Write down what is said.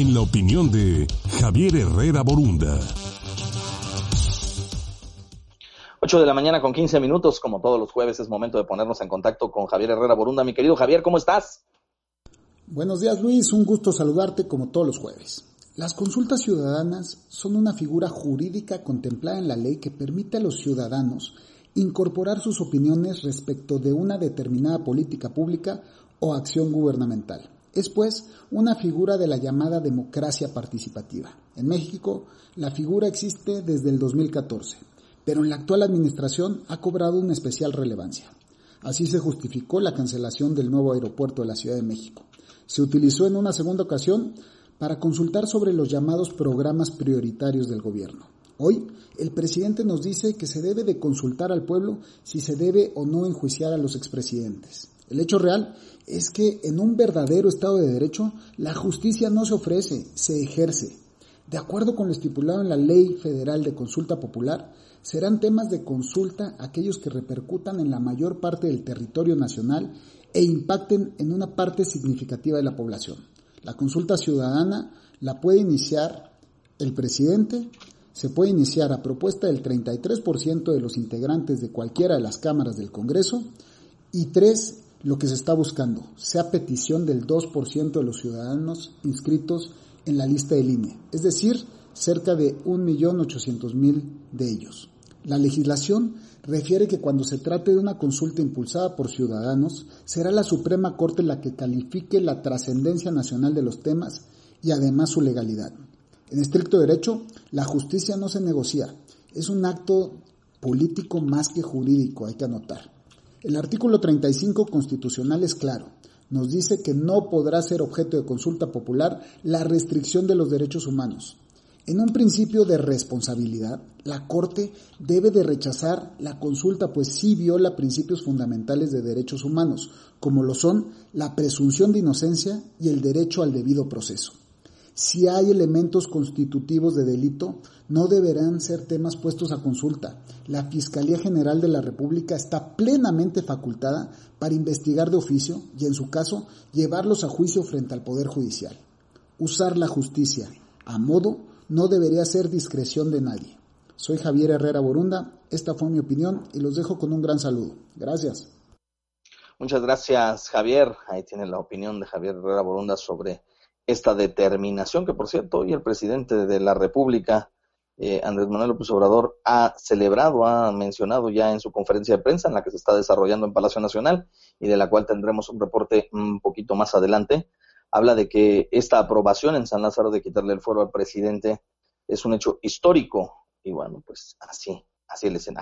en la opinión de Javier Herrera Borunda. 8 de la mañana con 15 minutos, como todos los jueves, es momento de ponernos en contacto con Javier Herrera Borunda. Mi querido Javier, ¿cómo estás? Buenos días Luis, un gusto saludarte como todos los jueves. Las consultas ciudadanas son una figura jurídica contemplada en la ley que permite a los ciudadanos incorporar sus opiniones respecto de una determinada política pública o acción gubernamental. Es pues una figura de la llamada democracia participativa. En México, la figura existe desde el 2014, pero en la actual administración ha cobrado una especial relevancia. Así se justificó la cancelación del nuevo aeropuerto de la Ciudad de México. Se utilizó en una segunda ocasión para consultar sobre los llamados programas prioritarios del gobierno. Hoy, el presidente nos dice que se debe de consultar al pueblo si se debe o no enjuiciar a los expresidentes. El hecho real es que en un verdadero Estado de Derecho, la justicia no se ofrece, se ejerce. De acuerdo con lo estipulado en la Ley Federal de Consulta Popular, serán temas de consulta aquellos que repercutan en la mayor parte del territorio nacional e impacten en una parte significativa de la población. La consulta ciudadana la puede iniciar el presidente, se puede iniciar a propuesta del 33% de los integrantes de cualquiera de las cámaras del Congreso y tres, lo que se está buscando, sea petición del 2% de los ciudadanos inscritos en la lista de línea, es decir, cerca de 1.800.000 de ellos. La legislación refiere que cuando se trate de una consulta impulsada por ciudadanos, será la Suprema Corte la que califique la trascendencia nacional de los temas y además su legalidad. En estricto derecho, la justicia no se negocia, es un acto político más que jurídico, hay que anotar. El artículo 35 constitucional es claro, nos dice que no podrá ser objeto de consulta popular la restricción de los derechos humanos, en un principio de responsabilidad, la Corte debe de rechazar la consulta, pues sí viola principios fundamentales de derechos humanos, como lo son la presunción de inocencia y el derecho al debido proceso. Si hay elementos constitutivos de delito, no deberán ser temas puestos a consulta. La Fiscalía General de la República está plenamente facultada para investigar de oficio y, en su caso, llevarlos a juicio frente al Poder Judicial. Usar la justicia a modo no debería ser discreción de nadie. Soy Javier Herrera Borunda, esta fue mi opinión y los dejo con un gran saludo. Gracias. Muchas gracias, Javier. Ahí tiene la opinión de Javier Herrera Borunda sobre esta determinación que, por cierto, hoy el presidente de la República, eh, Andrés Manuel López Obrador, ha celebrado, ha mencionado ya en su conferencia de prensa en la que se está desarrollando en Palacio Nacional y de la cual tendremos un reporte un poquito más adelante habla de que esta aprobación en San Lázaro de quitarle el foro al presidente es un hecho histórico y bueno, pues así, así el escenario.